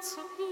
zu ihm.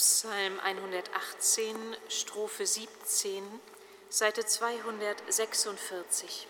118, Strophe 17, Seite 246.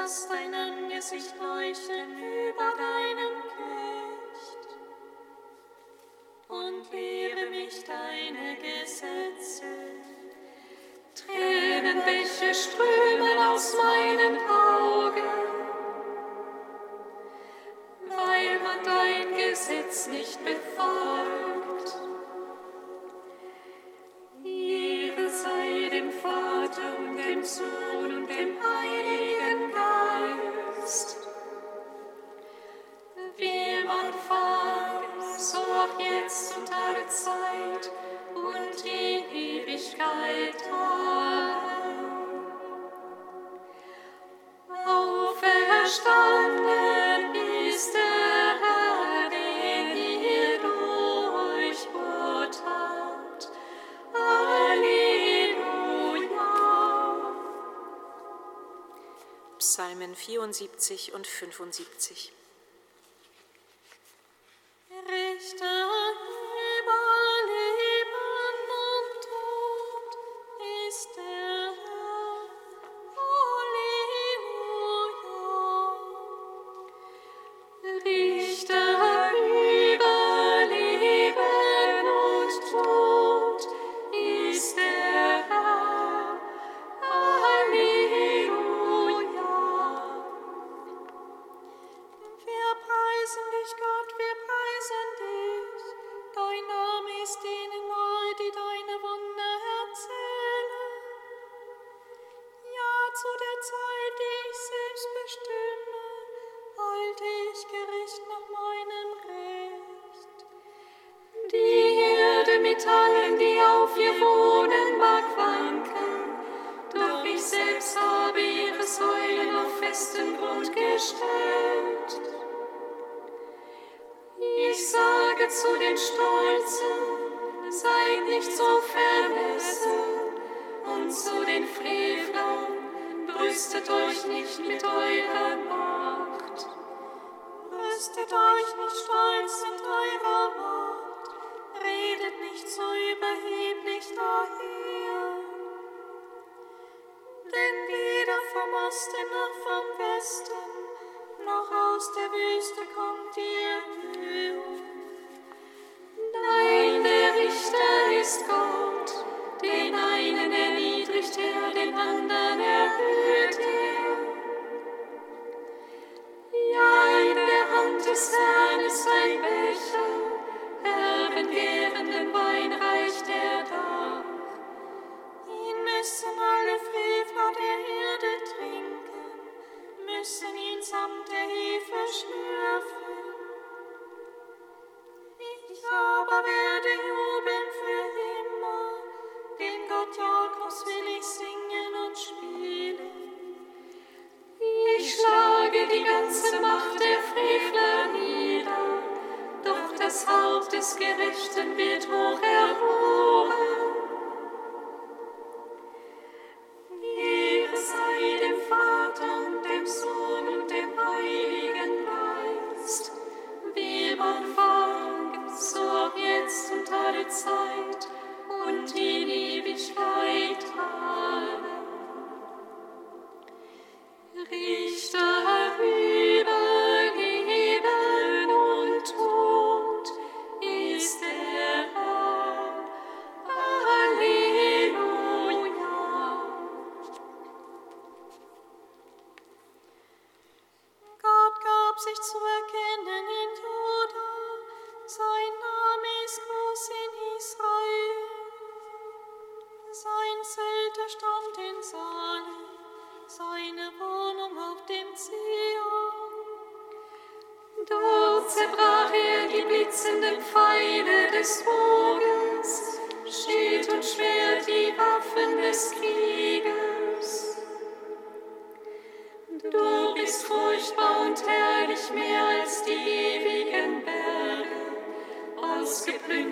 lass dein Angesicht leuchten über deinem Knecht und lehre mich deine Gesetze. Tränenbäche strömen aus meinen Augen, weil man dein Gesetz nicht befolgt. Psalmen 74 und 75. allen, die auf ihr wohnen mag, wanken. Doch ich selbst habe ihre Säulen auf festen Grund gestellt. Ich sage zu den Stolzen, seid nicht so vermessen, und zu den Frevlern, brüstet euch nicht mit eurer Macht. Brüstet euch nicht stolz mit eurer Macht. Nicht so überheblich daher. Denn weder vom Osten noch vom Westen, noch aus der Wüste kommt ihr Blut. Nein, der Richter ist Gott, den einen erniedrigt er, den anderen erhöht.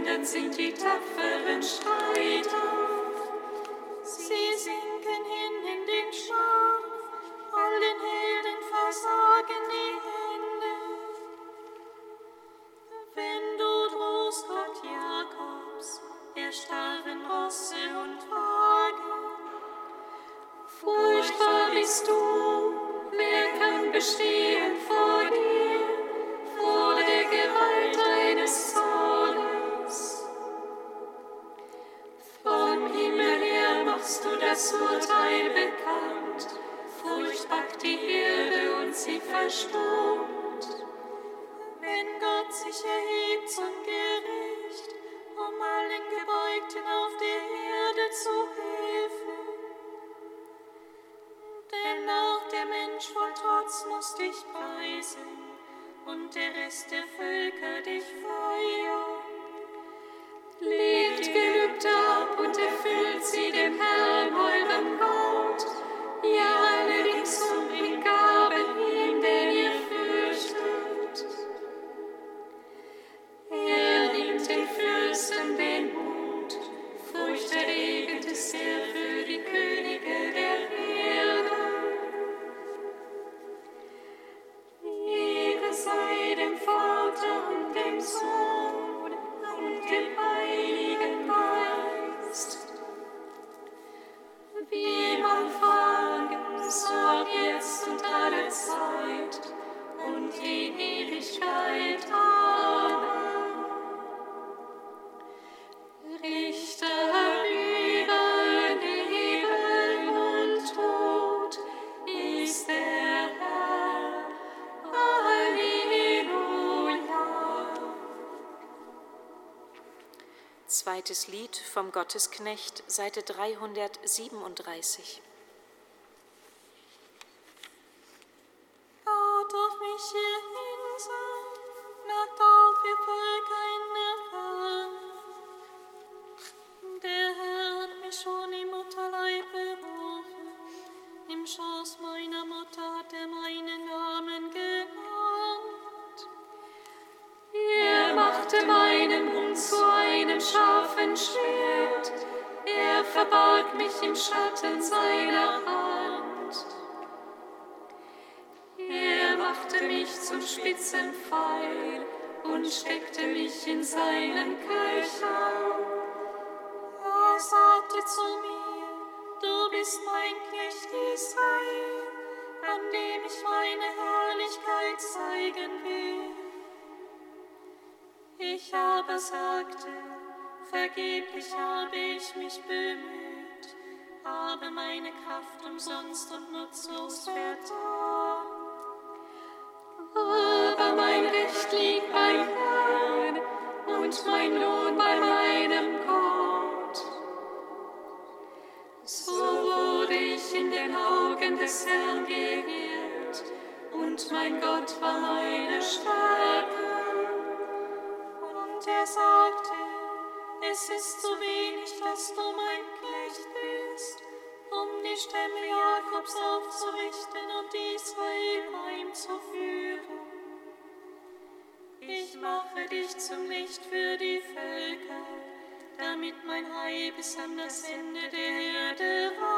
Verwundet sind die tapferen Streiter. Und der Rest der Völker dich feiern. Zweites Lied vom Gottesknecht, Seite 337. steckte mich in seinen Köcher. Er sagte zu mir, du bist mein Knecht Israel, an dem ich meine Herrlichkeit zeigen will. Ich aber sagte, vergeblich habe ich mich bemüht, habe meine Kraft umsonst und nutzlos vertan. Liegt beim Herrn und mein Lohn bei meinem Gott. So wurde ich in den Augen des Herrn geehrt und mein Gott war meine Stärke. Und er sagte, es ist zu wenig, dass du mein Knecht bist, um die Stämme Jakobs aufzurichten und Israel zum Licht für die Völker, damit mein Heil bis an das Ende der Erde reicht.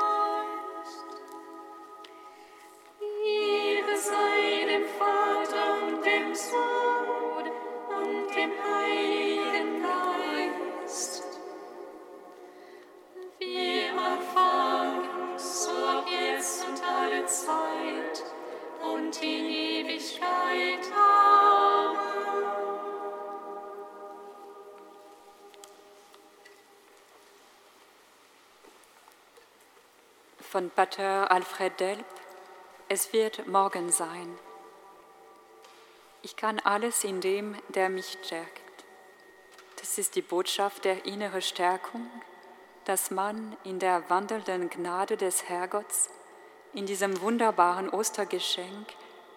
Von Pater Alfred Delp. Es wird morgen sein. Ich kann alles in dem, der mich stärkt. Das ist die Botschaft der inneren Stärkung, dass man in der wandelnden Gnade des Herrgotts, in diesem wunderbaren Ostergeschenk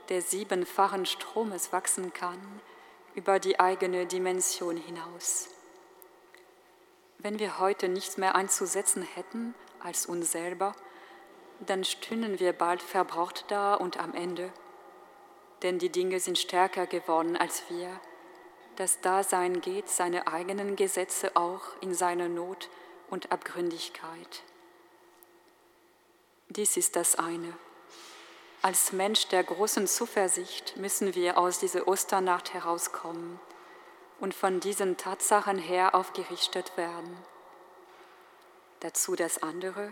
der siebenfachen Stromes wachsen kann über die eigene Dimension hinaus. Wenn wir heute nichts mehr einzusetzen hätten als uns selber, dann stünden wir bald verbraucht da und am Ende. Denn die Dinge sind stärker geworden als wir. Das Dasein geht seine eigenen Gesetze auch in seiner Not und Abgründigkeit. Dies ist das eine. Als Mensch der großen Zuversicht müssen wir aus dieser Osternacht herauskommen und von diesen Tatsachen her aufgerichtet werden. Dazu das andere,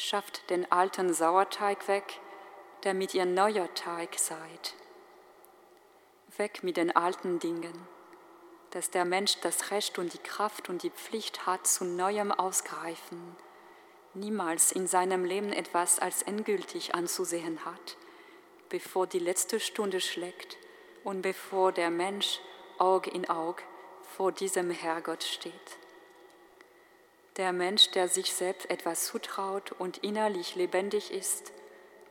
schafft den alten Sauerteig weg, damit ihr neuer Teig seid. Weg mit den alten Dingen, dass der Mensch das Recht und die Kraft und die Pflicht hat zu neuem Ausgreifen, niemals in seinem Leben etwas als endgültig anzusehen hat, bevor die letzte Stunde schlägt und bevor der Mensch Aug in Aug vor diesem Herrgott steht. Der Mensch, der sich selbst etwas zutraut und innerlich lebendig ist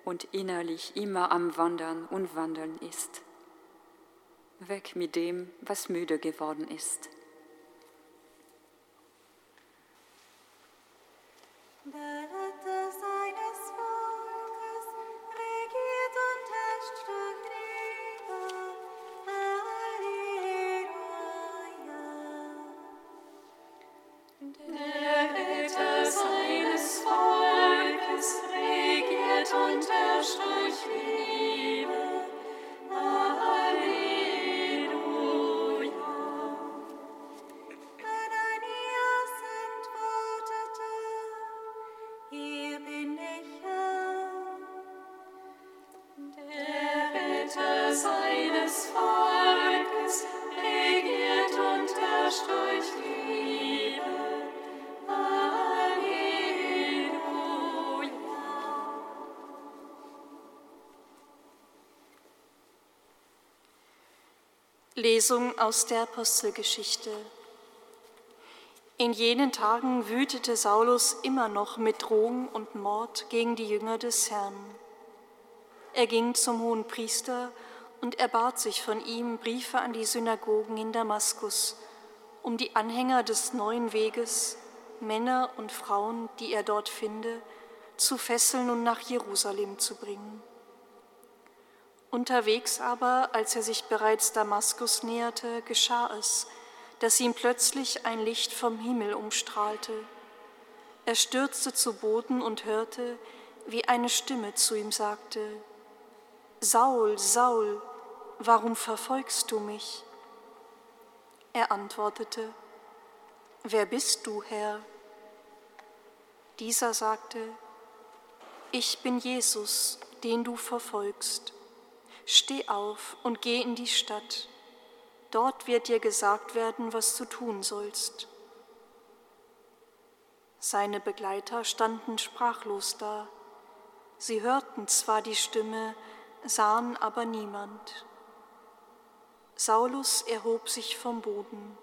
und innerlich immer am Wandern und Wandeln ist. Weg mit dem, was müde geworden ist. Lesung aus der Apostelgeschichte. In jenen Tagen wütete Saulus immer noch mit Drohung und Mord gegen die Jünger des Herrn. Er ging zum hohen Priester und erbat sich von ihm Briefe an die Synagogen in Damaskus, um die Anhänger des neuen Weges, Männer und Frauen, die er dort finde, zu fesseln und nach Jerusalem zu bringen. Unterwegs aber, als er sich bereits Damaskus näherte, geschah es, dass ihm plötzlich ein Licht vom Himmel umstrahlte. Er stürzte zu Boden und hörte, wie eine Stimme zu ihm sagte, Saul, Saul, warum verfolgst du mich? Er antwortete, Wer bist du, Herr? Dieser sagte, Ich bin Jesus, den du verfolgst. Steh auf und geh in die Stadt. Dort wird dir gesagt werden, was du tun sollst. Seine Begleiter standen sprachlos da. Sie hörten zwar die Stimme, sahen aber niemand. Saulus erhob sich vom Boden.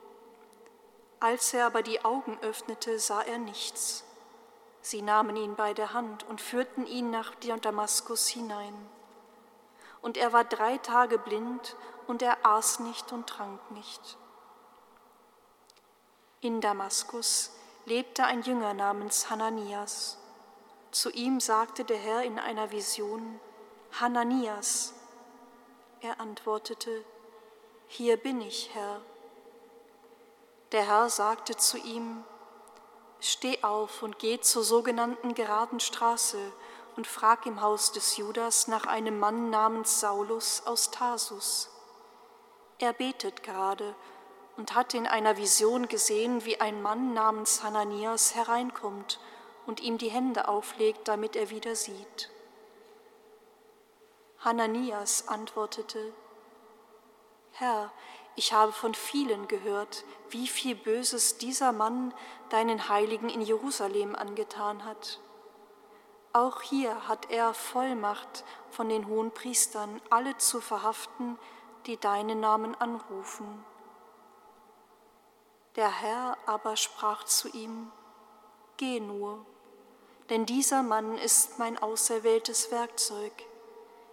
Als er aber die Augen öffnete, sah er nichts. Sie nahmen ihn bei der Hand und führten ihn nach Damaskus hinein und er war drei Tage blind und er aß nicht und trank nicht. In Damaskus lebte ein Jünger namens Hananias. Zu ihm sagte der Herr in einer Vision, Hananias. Er antwortete, Hier bin ich, Herr. Der Herr sagte zu ihm, Steh auf und geh zur sogenannten geraden Straße und frag im Haus des Judas nach einem Mann namens Saulus aus Tarsus. Er betet gerade und hat in einer Vision gesehen, wie ein Mann namens Hananias hereinkommt und ihm die Hände auflegt, damit er wieder sieht. Hananias antwortete, Herr, ich habe von vielen gehört, wie viel Böses dieser Mann deinen Heiligen in Jerusalem angetan hat. Auch hier hat er Vollmacht von den hohen Priestern, alle zu verhaften, die deinen Namen anrufen. Der Herr aber sprach zu ihm, Geh nur, denn dieser Mann ist mein auserwähltes Werkzeug.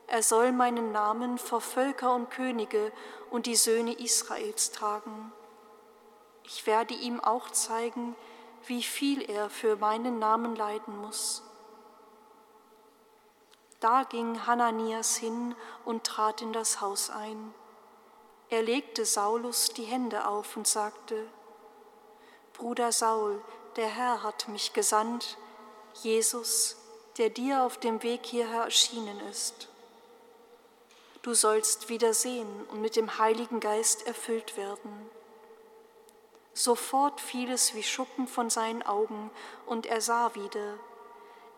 Er soll meinen Namen vor Völker und Könige und die Söhne Israels tragen. Ich werde ihm auch zeigen, wie viel er für meinen Namen leiden muss. Da ging Hananias hin und trat in das Haus ein. Er legte Saulus die Hände auf und sagte, Bruder Saul, der Herr hat mich gesandt, Jesus, der dir auf dem Weg hierher erschienen ist. Du sollst wieder sehen und mit dem Heiligen Geist erfüllt werden. Sofort fiel es wie Schuppen von seinen Augen, und er sah wieder,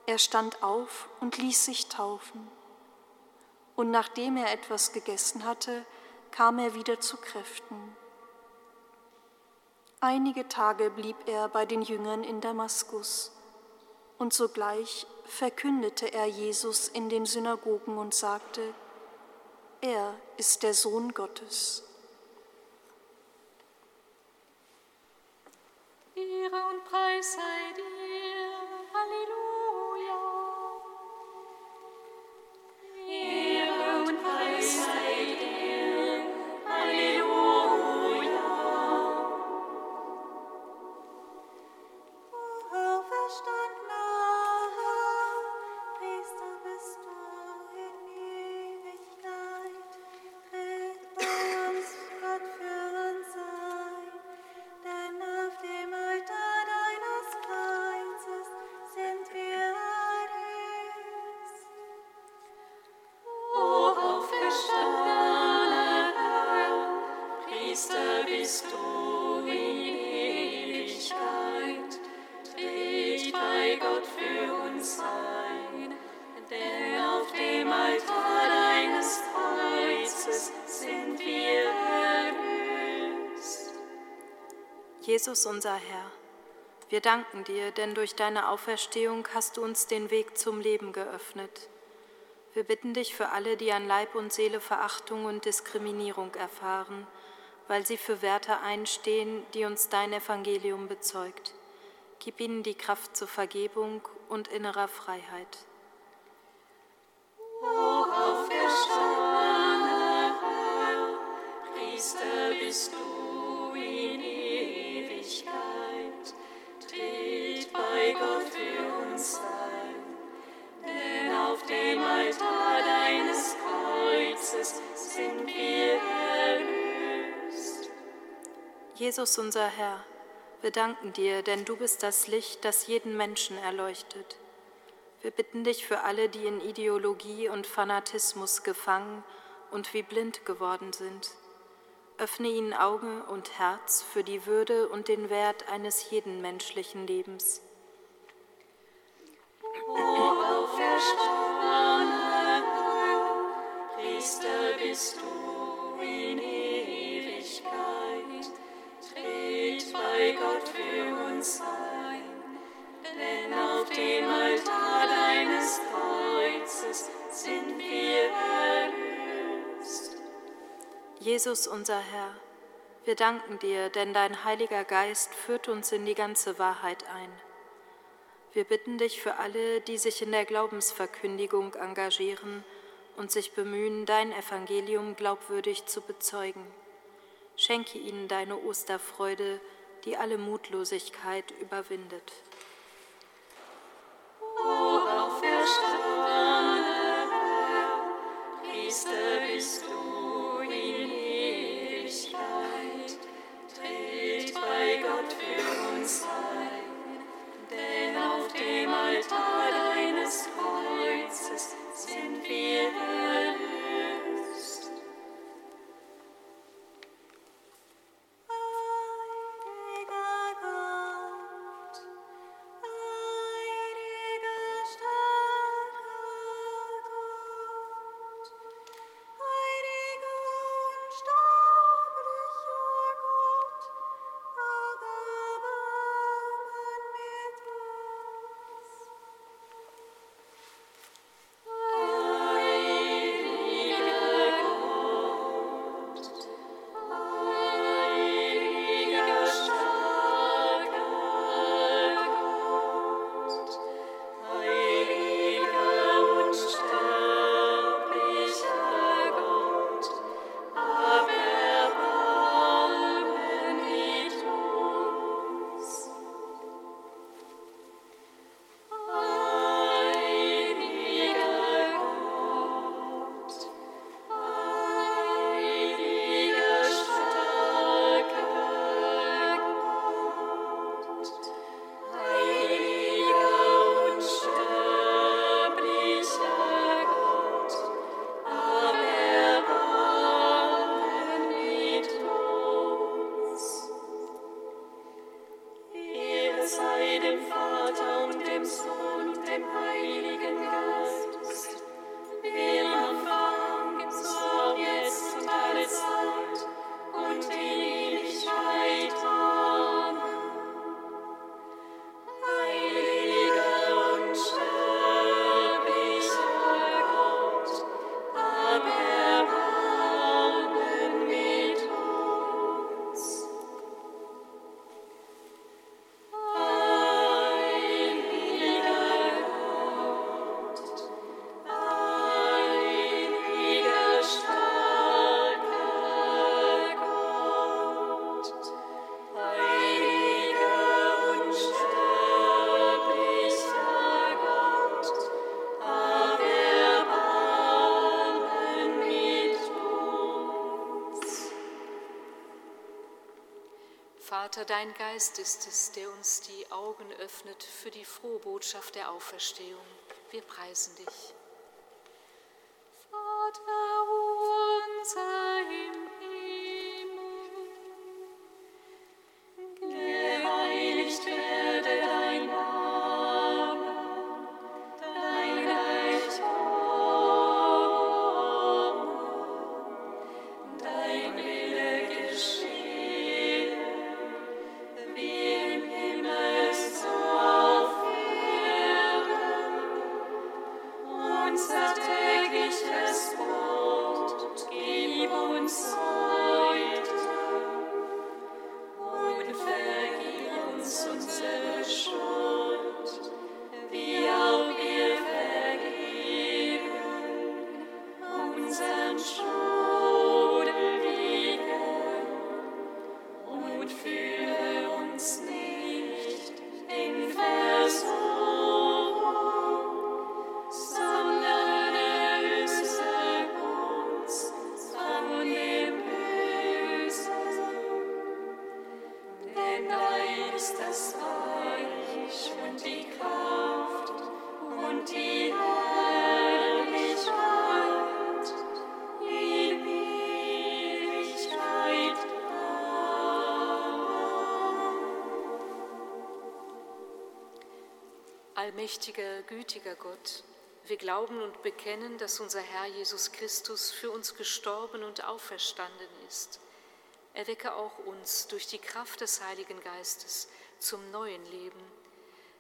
er stand auf und ließ sich taufen. und nachdem er etwas gegessen hatte, kam er wieder zu Kräften. Einige Tage blieb er bei den Jüngern in Damaskus, und sogleich verkündete er Jesus in den Synagogen und sagte, er ist der Sohn Gottes. Ehre und Preis sei dir. Halleluja. Jesus unser Herr, wir danken dir, denn durch deine Auferstehung hast du uns den Weg zum Leben geöffnet. Wir bitten dich für alle, die an Leib und Seele Verachtung und Diskriminierung erfahren, weil sie für Werte einstehen, die uns dein Evangelium bezeugt. Gib ihnen die Kraft zur Vergebung und innerer Freiheit. Auferstandener Herr, Priester bist du Jesus unser Herr, wir danken dir, denn du bist das Licht, das jeden Menschen erleuchtet. Wir bitten dich für alle, die in Ideologie und Fanatismus gefangen und wie blind geworden sind. Öffne ihnen Augen und Herz für die Würde und den Wert eines jeden menschlichen Lebens. Jesus unser Herr, wir danken dir, denn dein Heiliger Geist führt uns in die ganze Wahrheit ein. Wir bitten dich für alle, die sich in der Glaubensverkündigung engagieren und sich bemühen, dein Evangelium glaubwürdig zu bezeugen. Schenke ihnen deine Osterfreude, die alle Mutlosigkeit überwindet. Auferstandener Herr, Priester bist du in Ewigkeit. Tritt bei Gott für uns ein, dein Geist ist es, der uns die Augen öffnet für die frohe Botschaft der Auferstehung. Wir preisen dich. Allmächtiger, gütiger Gott, wir glauben und bekennen, dass unser Herr Jesus Christus für uns gestorben und auferstanden ist. Erwecke auch uns durch die Kraft des Heiligen Geistes zum neuen Leben.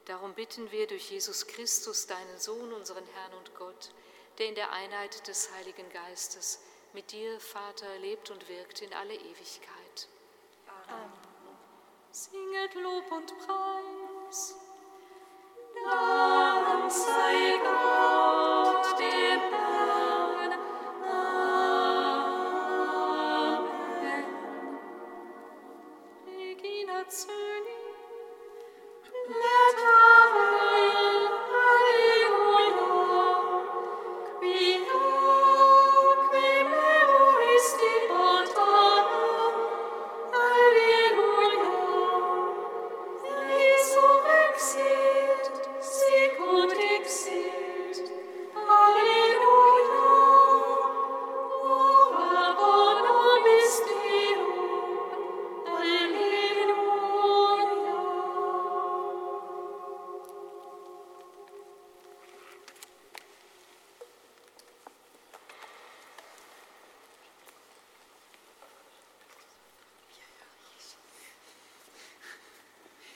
Darum bitten wir durch Jesus Christus, deinen Sohn, unseren Herrn und Gott, der in der Einheit des Heiligen Geistes mit dir, Vater, lebt und wirkt in alle Ewigkeit. Singet Lob und Preis. Dank sei